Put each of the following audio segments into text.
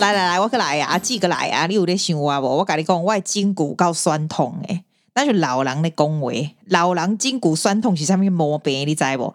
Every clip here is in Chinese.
来来来，我过来呀，记个来啊！你有在想我不？我跟你讲，我筋骨够酸痛诶，那是老人的恭维，老人筋骨酸痛是上面毛病，你知不？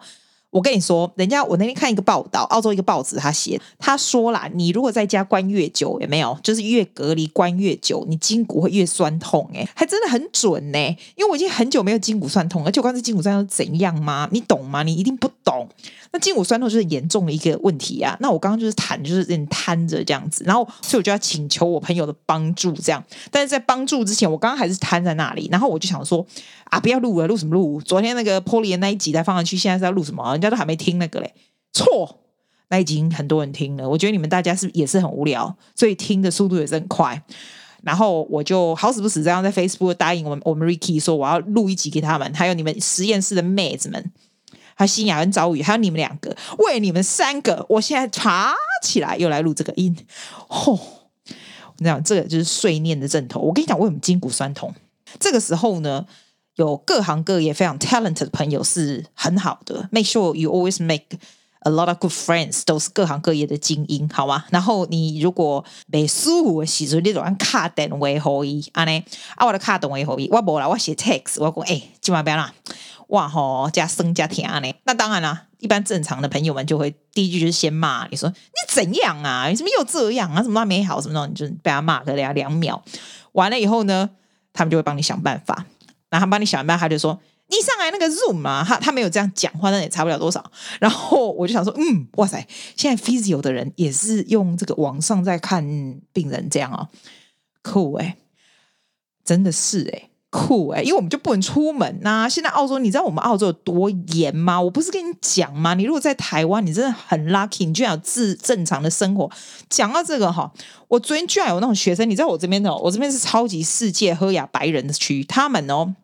我跟你说，人家我那天看一个报道，澳洲一个报纸他写，他说啦，你如果在家关越久，有没有？就是越隔离关越久，你筋骨会越酸痛，诶，还真的很准呢。因为我已经很久没有筋骨酸痛，而且我刚才筋骨酸痛是怎样吗？你懂吗？你一定不懂。那筋骨酸痛就是严重的一个问题啊！那我刚刚就是谈，就是有点瘫着这样子，然后所以我就要请求我朋友的帮助，这样。但是在帮助之前，我刚刚还是瘫在那里，然后我就想说啊，不要录了，录什么录？昨天那个 Poly 的那一集才放上去，现在是要录什么？人家都还没听那个嘞，错，那已经很多人听了。我觉得你们大家是也是很无聊，所以听的速度也是很快。然后我就好死不死这样在 Facebook 答应我们我们 Ricky 说我要录一集给他们，还有你们实验室的妹子们。还新雅跟朝宇，还有你们两个，为你们三个，我现在爬起来又来录这个音。吼、哦，我讲这个就是碎念的阵头。我跟你讲，为什么筋骨酸痛？这个时候呢，有各行各业非常 talented 的朋友是很好的。Make sure you always make a lot of good friends，都是各行各业的精英，好吗？然后你如果没舒服的时候，你就按卡电话可以，安尼啊，我的卡电话可以，我无啦，我写 text，我讲哎，今晚不要啦。哇吼，加生加甜呢？那当然啦，一般正常的朋友们就会第一句就是先骂你说你怎样啊？你怎么又这样啊？什么都没好什么的，你就被他骂个两两秒。完了以后呢，他们就会帮你想办法。然后帮你想办法，他就说你上来那个 Zoom 嘛，他他没有这样讲话，那也差不了多少。然后我就想说，嗯，哇塞，现在 Physio 的人也是用这个网上在看病人这样啊，酷哎，真的是哎。酷哎、因为我们就不能出门呐、现在澳洲，你知道我们澳洲有多严吗？我不是跟你讲吗？你如果在台湾，你真的很 lucky，你居然有自正常的生活。讲到这个哈，我昨天居然有那种学生，你知道我这边的，我这边是超级世界喝雅白人的区，他们哦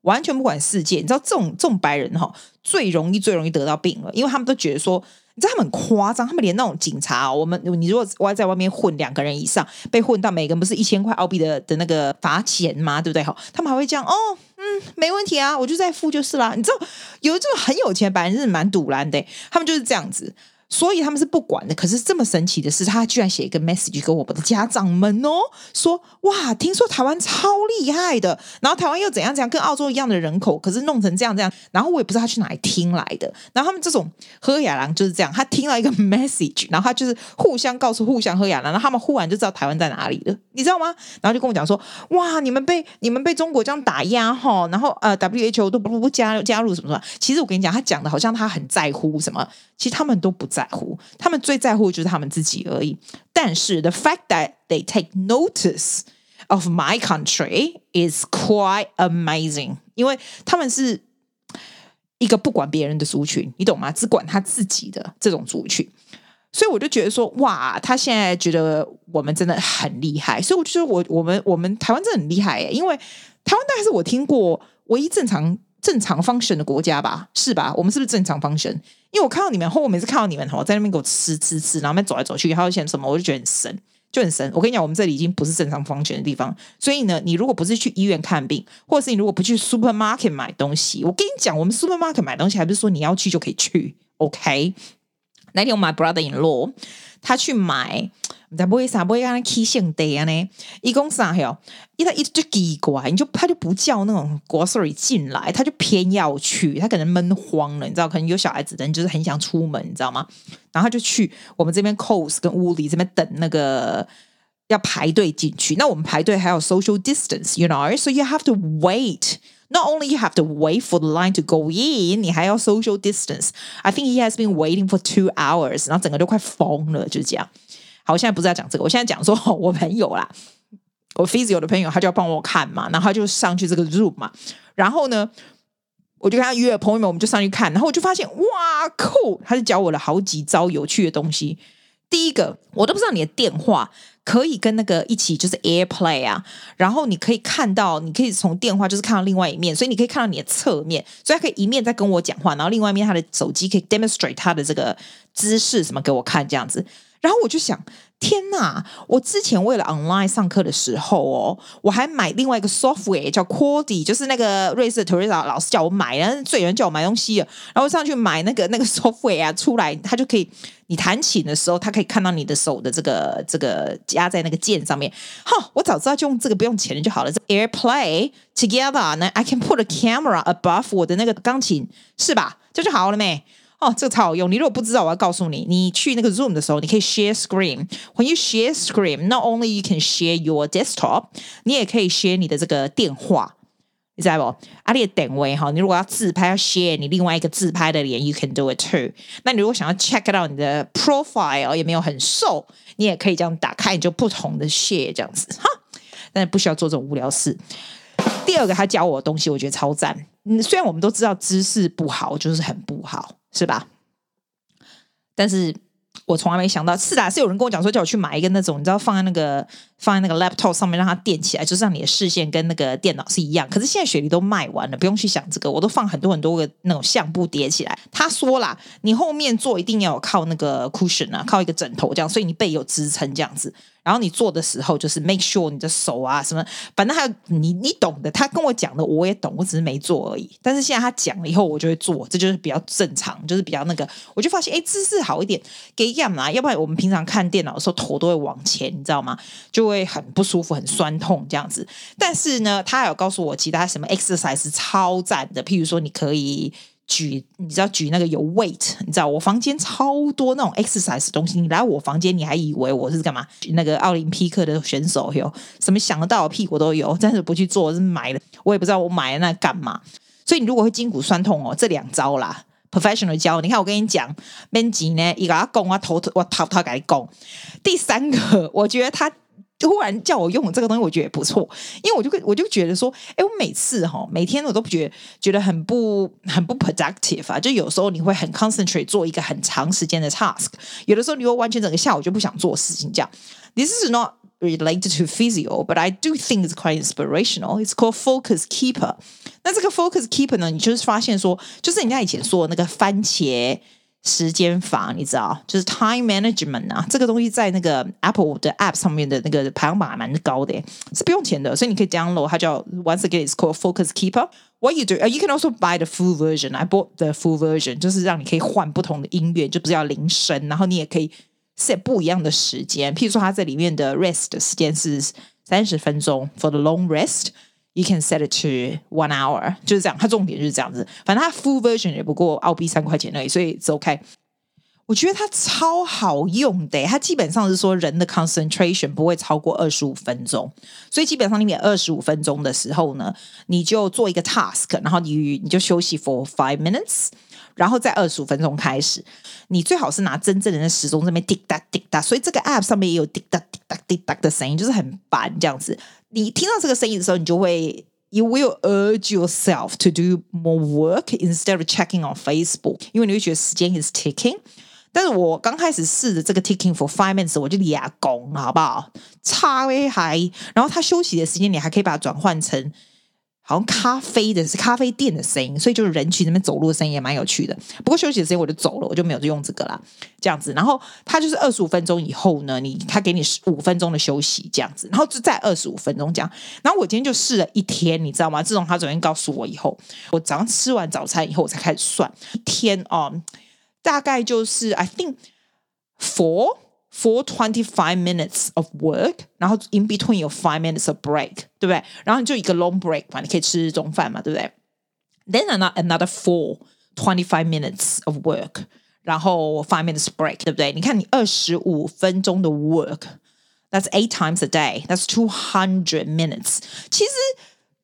完全不管世界。你知道这种这种白人哈，最容易最容易得到病了，因为他们都觉得说。你知道他们很夸张，他们连那种警察、我们你如果我在外面混两个人以上，被混到每个人不是一千块澳币的的那个罚钱吗？对不对？哈，他们还会这样哦，嗯，没问题啊，我就再付就是啦。你知道有这种很有钱的白人是蛮赌烂的，他们就是这样子。所以他们是不管的，可是这么神奇的是，他居然写一个 message 给我们的家长们哦，说哇，听说台湾超厉害的，然后台湾又怎样怎样，跟澳洲一样的人口，可是弄成这样这样，然后我也不知道他去哪里听来的，然后他们这种喝雅郎就是这样，他听到一个 message，然后他就是互相告诉互相喝雅郎，然后他们忽然就知道台湾在哪里了，你知道吗？然后就跟我讲说，哇，你们被你们被中国这样打压哈，然后呃 WHO 都不不加加入什么什么，其实我跟你讲，他讲的好像他很在乎什么，其实他们都不在。乎，他们最在乎的就是他们自己而已。但是，the fact that they take notice of my country is quite amazing，因为他们是一个不管别人的族群，你懂吗？只管他自己的这种族群。所以我就觉得说，哇，他现在觉得我们真的很厉害。所以我就说我我们我们台湾真的很厉害耶，因为台湾大概是我听过唯一正常。正常 function 的国家吧，是吧？我们是不是正常 function？因为我看到你们，后我每次看到你们吼，在那边给我吃吃吃，然后那边走来走去，还有些什么，我就觉得很神，就很神。我跟你讲，我们这里已经不是正常 function 的地方，所以呢，你如果不是去医院看病，或者是你如果不去 supermarket 买东西，我跟你讲，我们 supermarket 买东西还不是说你要去就可以去？OK？那天我 my brother in law，他去买。在不会啥不会让他起性地呢？一共啥哟？一他一直就奇怪，你就他就不叫那种 grocery 进来，他就偏要去，他可能闷慌了，你知道？可能有小孩子的人就是很想出门，你知道吗？然后他就去我们这边 cos 跟 Woolies 这边等那个要排队进去。那我们排队还有 social distance，you know，so you have to wait。Not only you have to wait for the line to go in，你还要 social distance。I think he has been waiting for two hours，然后整个都快疯了，就是这样。好，我现在不是要讲这个，我现在讲说我朋友啦，我 physio 的朋友，他就要帮我看嘛，然后他就上去这个 Zoom 嘛，然后呢，我就跟他约了朋友们，我们就上去看，然后我就发现哇酷，他就教我了好几招有趣的东西。第一个，我都不知道你的电话可以跟那个一起就是 AirPlay 啊，然后你可以看到，你可以从电话就是看到另外一面，所以你可以看到你的侧面，所以他可以一面在跟我讲话，然后另外一面他的手机可以 demonstrate 他的这个姿势什么给我看这样子。然后我就想，天呐！我之前为了 online 上课的时候哦，我还买另外一个 software 叫 Quaddy，就是那个瑞士的 Teresa 老师叫我买，然后最有人叫我买东西，然后上去买那个 那个 software 啊，出来他就可以，你弹琴的时候，他可以看到你的手的这个这个夹在那个键上面。哈，我早知道就用这个不用钱就好了。这 AirPlay together 呢，I can put a camera above 我的那个钢琴，是吧？这就好了没？哦，这个超好用。你如果不知道，我要告诉你，你去那个 Zoom 的时候，你可以 share screen。When you share screen, not only you can share your desktop，你也可以 share 你的这个电话，你知道不？阿里的点位哈，你如果要自拍，要 share 你另外一个自拍的脸，you can do it too。那你如果想要 check 到你的 profile 也没有很瘦，你也可以这样打开，你就不同的 share 这样子哈。但是不需要做这种无聊事。第二个，他教我的东西，我觉得超赞。嗯，虽然我们都知道知识不好，就是很不好。是吧？但是我从来没想到，是啊，是有人跟我讲说，叫我去买一个那种，你知道，放在那个放在那个 laptop 上面，让它垫起来，就是让你的视线跟那个电脑是一样。可是现在雪梨都卖完了，不用去想这个，我都放很多很多个那种相簿叠起来。他说啦，你后面坐一定要靠那个 cushion 啊，靠一个枕头这样，所以你背有支撑这样子。然后你做的时候，就是 make sure 你的手啊什么，反正还有你你懂的。他跟我讲的我也懂，我只是没做而已。但是现在他讲了以后，我就会做，这就是比较正常，就是比较那个。我就发现，哎，姿势好一点，给样嘛。要不然我们平常看电脑的时候，头都会往前，你知道吗？就会很不舒服，很酸痛这样子。但是呢，他有告诉我其他什么 exercise 超赞的，譬如说你可以。举，你知道举那个有 weight，你知道我房间超多那种 exercise 东西。你来我房间，你还以为我是干嘛？那个奥林匹克的选手有什么想得到的屁股都有，但是不去做，是买的。我也不知道我买了那干嘛。所以你如果会筋骨酸痛哦，这两招啦，professional 教。你看我跟你讲编辑呢，一个他拱，我头我头他给你拱。第三个，我觉得他。忽然叫我用这个东西，我觉得不错，因为我就我就觉得说，哎，我每次哈，每天我都觉得觉得很不很不 productive 啊，就有时候你会很 concentrate 做一个很长时间的 task，有的时候你会完全整个下午就不想做事情。这样，this is not related to physio，but I do think it's quite inspirational. It's called focus keeper。那这个 focus keeper 呢，你就是发现说，就是人家以前说的那个番茄。时间法，你知道，就是 time management 啊，这个东西在那个 Apple 的 App 上面的那个排行榜还蛮高的，是不用钱的，所以你可以 download。它叫 Once again, it's called Focus Keeper. What you do? You can also buy the full version. I bought the full version，就是让你可以换不同的音乐，就不是要铃声，然后你也可以 set 不一样的时间。譬如说，它这里面的 rest 时间是三十分钟 for the long rest。You can set it to one hour，就是这样。它重点就是这样子。反正它 full version 也不过澳币三块钱而已，所以是 OK。我觉得它超好用的，它基本上是说人的 concentration 不会超过二十五分钟，所以基本上你每二十五分钟的时候呢，你就做一个 task，然后你你就休息 for five minutes，然后在二十五分钟开始。你最好是拿真正的那时钟这边滴答滴答，所以这个 app 上面也有滴答滴答滴答的声音，就是很烦这样子。你听到这个声音的时候，你就会，you will urge yourself to do more work instead of checking on Facebook，因为你会觉得时间 is ticking。但是我刚开始试的这个 ticking for five minutes，我就俩拱，好不好？差微还，然后他休息的时间，你还可以把它转换成。好像咖啡的是咖啡店的声音，所以就是人群那边走路的声音也蛮有趣的。不过休息的时间我就走了，我就没有用这个啦。这样子，然后他就是二十五分钟以后呢，你他给你十五分钟的休息，这样子，然后就再二十五分钟这样。然后我今天就试了一天，你知道吗？自从他昨天告诉我以后，我早上吃完早餐以后，我才开始算一天哦，大概就是 I think four。For twenty five minutes of work，然后 in between 有 five minutes of break，对不对？然后你就一个 long break 嘛，你可以吃中饭嘛，对不对？Then another another four twenty five minutes of work，然后 five minutes break，对不对？你看你二十五分钟的 work，that's eight times a day，that's two hundred minutes，其实。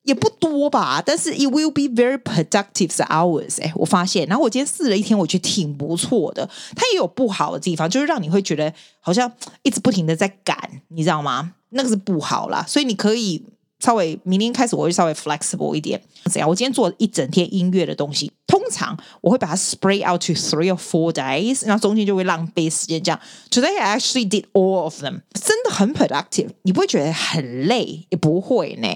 也不多吧，但是 it will be very productive hours 哎，我发现。然后我今天试了一天，我觉得挺不错的。它也有不好的地方，就是让你会觉得好像一直不停的在赶，你知道吗？那个是不好啦。所以你可以稍微明天开始，我会稍微 flexible 一点。怎样？我今天做一整天音乐的东西，通常我会把它 spread out to three or four days，然后中间就会浪费时间。这样，Today I actually did all of them，真的很 productive，你不会觉得很累，也不会呢。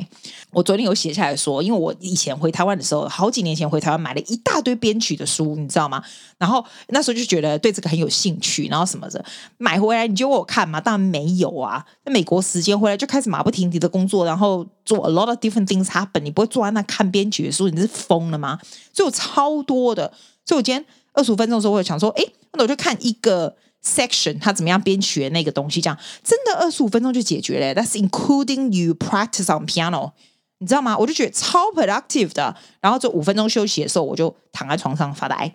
我昨天有写下来说，因为我以前回台湾的时候，好几年前回台湾买了一大堆编曲的书，你知道吗？然后那时候就觉得对这个很有兴趣，然后什么的买回来，你就我看嘛？当然没有啊。在美国时间回来就开始马不停蹄的工作，然后做 a lot of different things happen。你不会坐在那看编曲的书，你是疯了吗？所以我超多的。所以我今天二十五分钟的时候，我就想说，哎，那我就看一个 section，它怎么样编曲的那个东西，这样真的二十五分钟就解决了。That's including you practice on piano。你知道吗？我就觉得超 productive 的，然后就五分钟休息的时候，我就躺在床上发呆，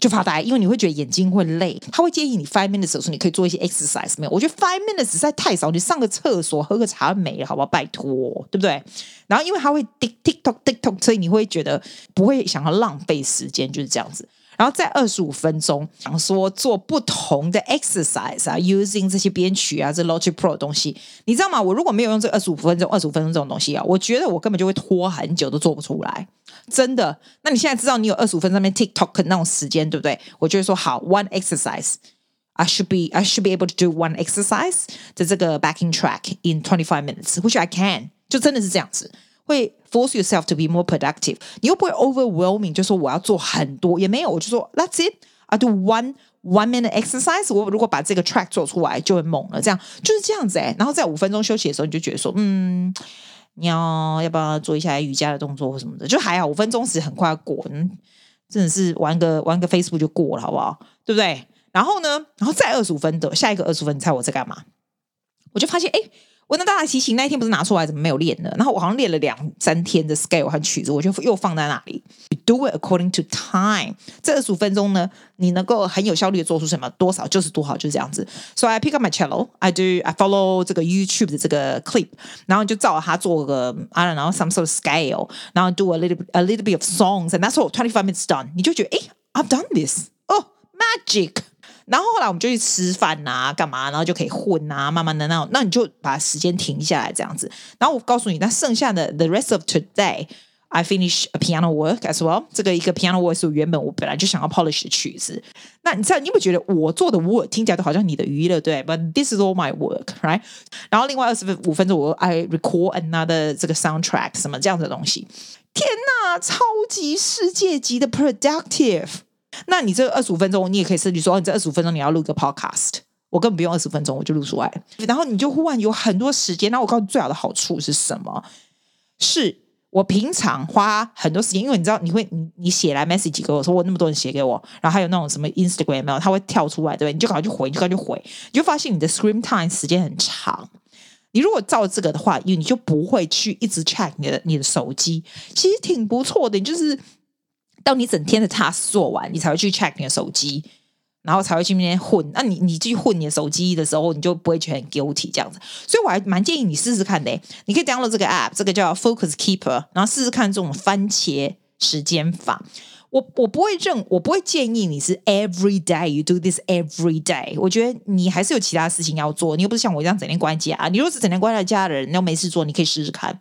就发呆，因为你会觉得眼睛会累。他会建议你 five minutes 的时候，你可以做一些 exercise。没有，我觉得 five minutes 实在太少，你上个厕所、喝个茶没了，好不好？拜托，对不对？然后因为他会 tick tick tock tiktok，所以你会觉得不会想要浪费时间，就是这样子。然后在二十五分钟，想说做不同的 exercise 啊，using 这些编曲啊，这 Logic Pro 的东西，你知道吗？我如果没有用这二十五分钟、二十五分钟这种东西啊，我觉得我根本就会拖很久都做不出来，真的。那你现在知道你有二十五分钟在那 TikTok 那种时间，对不对？我就会说好，one exercise，I should be I should be able to do one exercise 的这个 backing track in twenty five minutes，which I can，就真的是这样子。会 force yourself to be more productive，你又不会 overwhelming，就说我要做很多，也没有，我就说 That's it，I do one one minute exercise。我如果把这个 track 做出来，就会猛了。这样就是这样子哎。然后在五分钟休息的时候，你就觉得说，嗯，你要要不要做一下瑜伽的动作或什么的？就还好，五分钟时很快过，嗯，真的是玩个玩个 Facebook 就过了，好不好？对不对？然后呢，然后再二十五分的下一个二十五分，你猜我在干嘛？我就发现，哎。我那大提琴那一天不是拿出来，怎么没有练呢？然后我好像练了两三天的 scale 和曲子，我就又放在那里。Do it according to time。这二十五分钟呢，你能够很有效率的做出什么？多少就是多少，就是这样子。So I pick up my cello, I do, I follow 这个 YouTube 的这个 clip，然后就照它做个 I don't know some sort of scale，然后 do a little a little bit of songs and that's all twenty five minutes done。你就觉得哎，I've done this，哦，oh，magic。然后后来我们就去吃饭呐、啊，干嘛？然后就可以混呐、慢慢的那种，那你就把时间停下来这样子。然后我告诉你，那剩下的 the rest of today，I finish a piano work as well。这个一个 piano work 是原本我本来就想要 polish 的曲子。那你知道，你有没有觉得我做的 work 听起来都好像你的娱乐，对？But this is all my work，right？然后另外二十五分钟我 I record another 这个 soundtrack 什么这样的东西。天哪，超级世界级的 productive。那你这二十五分钟，你也可以设计说，你这二十五分钟你要录个 podcast，我根本不用二十分钟，我就录出来。然后你就忽然有很多时间。那我告诉你最好的好处是什么？是我平常花很多时间，因为你知道，你会你你写来 message 给我说，我那么多人写给我，然后还有那种什么 Instagram 没有，它会跳出来，对不对？你就赶快去回，你就赶快去回，你就发现你的 screen time 时间很长。你如果照这个的话，因为你就不会去一直 check 你的你的手机，其实挺不错的，就是。到你整天的 task 做完，你才会去 check 你的手机，然后才会去那边混。那你你去混你的手机的时候，你就不会觉得很 guilty 这样子。所以我还蛮建议你试试看的。你可以 download 这个 app，这个叫 Focus Keeper，然后试试看这种番茄时间法。我我不会认，我不会建议你是 every day you do this every day。我觉得你还是有其他事情要做，你又不是像我这样整天关家。你如果是整天关在家的人，你又没事做，你可以试试看。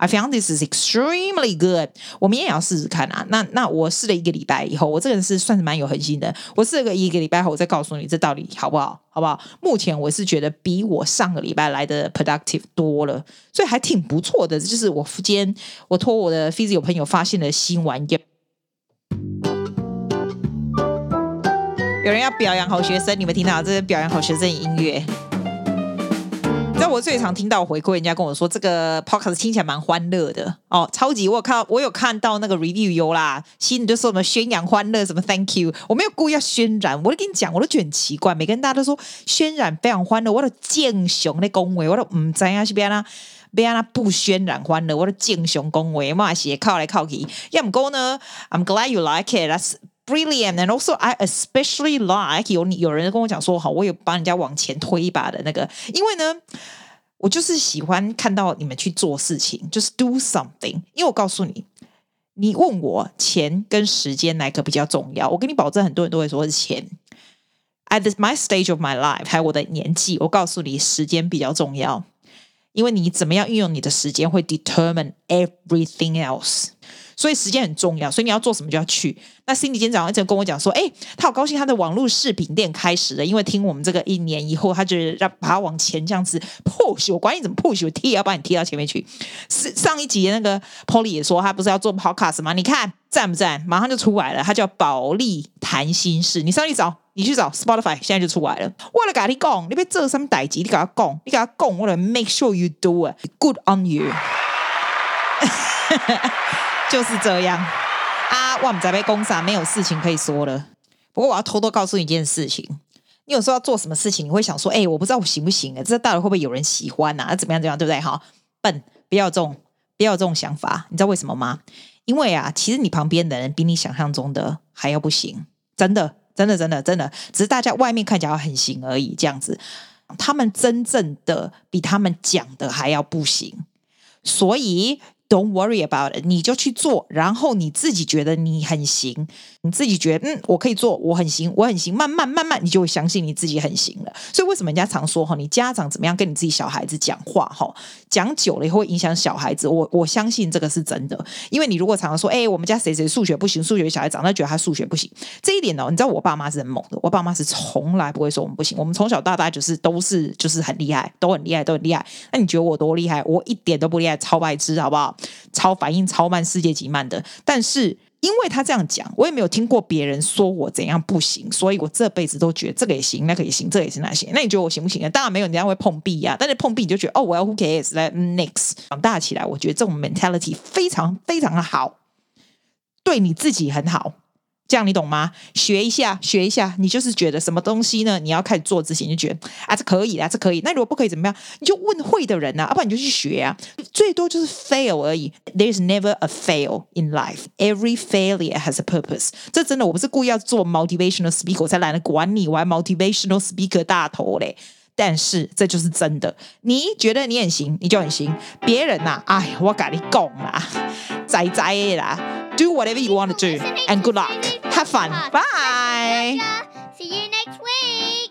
I found this is extremely good。我明天也要试试看啊。那那我试了一个礼拜以后，我这个人是算是蛮有恒心的。我试了个一个礼拜后，我再告诉你这到底好不好，好不好？目前我是觉得比我上个礼拜来的 productive 多了，所以还挺不错的。就是我今天我托我的 physio 朋友发现的新玩意。有人要表扬好学生，你们听到这是表扬好学生的音乐。但我最常听到回馈，人家跟我说这个 podcast 听起来蛮欢乐的哦，超级！我有看到，我有看到那个 review 有啦，新的就说什么宣扬欢乐，什么 thank you，我没有故意要渲染，我都跟你讲，我都觉得很奇怪，每个人大家都说渲染非常欢乐，我都敬雄的恭维，我都唔知啊，是边啊，边啊不渲染欢乐，我都敬雄恭维，嘛写靠来靠去，要唔过呢，I'm glad you like it it，that's brilliant，and also I especially like 有有人跟我讲说，好，我有帮人家往前推一把的那个，因为呢，我就是喜欢看到你们去做事情，就是 do something。因为我告诉你，你问我钱跟时间哪个比较重要，我跟你保证，很多人都会说是钱。At my stage of my life，还有我的年纪，我告诉你，时间比较重要。因为你怎么样运用你的时间会 determine everything else。所以时间很重要，所以你要做什么就要去。那 Cindy 今天早上一直跟我讲说，哎，他好高兴，他的网络视频店开始了，因为听我们这个一年以后，他就让把它往前这样子 push，我管你怎么 push，我踢也要把你踢到前面去。是上一集那个 Polly 也说，他不是要做 podcast 吗？你看赞不赞？马上就出来了，他叫保利谈心事，你上去找，你去找 Spotify，现在就出来了。我来跟你讲，你别这什么代志，你跟他讲，你跟他讲，我来 make sure you do it good on you。就是这样啊！我们在被攻杀，没有事情可以说了。不过我要偷偷告诉你一件事情：你有时候要做什么事情，你会想说：“哎，我不知道我行不行？哎，这到底会不会有人喜欢啊？怎么样？怎么样？对不对？哈，笨，不要这种，不要这种想法。你知道为什么吗？因为啊，其实你旁边的人比你想象中的还要不行，真的，真的，真的，真的，只是大家外面看起来很行而已。这样子，他们真正的比他们讲的还要不行，所以。Don't worry about it，你就去做，然后你自己觉得你很行，你自己觉得嗯，我可以做，我很行，我很行，慢慢慢慢，你就会相信你自己很行了。所以为什么人家常说哈，你家长怎么样跟你自己小孩子讲话哈，讲久了也会影响小孩子。我我相信这个是真的，因为你如果常常说，哎，我们家谁谁数学不行，数学小孩长大觉得他数学不行，这一点呢，你知道我爸妈是很猛的，我爸妈是从来不会说我们不行，我们从小到大就是都是就是很厉害，都很厉害，都很厉害。那你觉得我多厉害？我一点都不厉害，超白痴，好不好？超反应超慢，世界级慢的。但是因为他这样讲，我也没有听过别人说我怎样不行，所以我这辈子都觉得这个也行，那个也行，这也行，那行。那你觉得我行不行啊？当然没有，人家会碰壁呀、啊。但是碰壁你就觉得哦，我要 who cares？来 next 长大起来，我觉得这种 mentality 非常非常的好，对你自己很好。这样你懂吗？学一下，学一下。你就是觉得什么东西呢？你要开始做之前，你就觉得啊，这可以啊，这可以。那如果不可以怎么样？你就问会的人呐、啊，要不然你就去学啊。最多就是 fail 而已。There is never a fail in life. Every failure has a purpose. 这真的，我不是故意要做 motivational speaker，我才懒得管你，我还 motivational speaker 大头嘞。但是这就是真的。你觉得你很行，你就很行。别人呐、啊，哎，我跟你讲啦，仔仔啦，do whatever you want to do and good luck. Have fun. Bye. See you next week.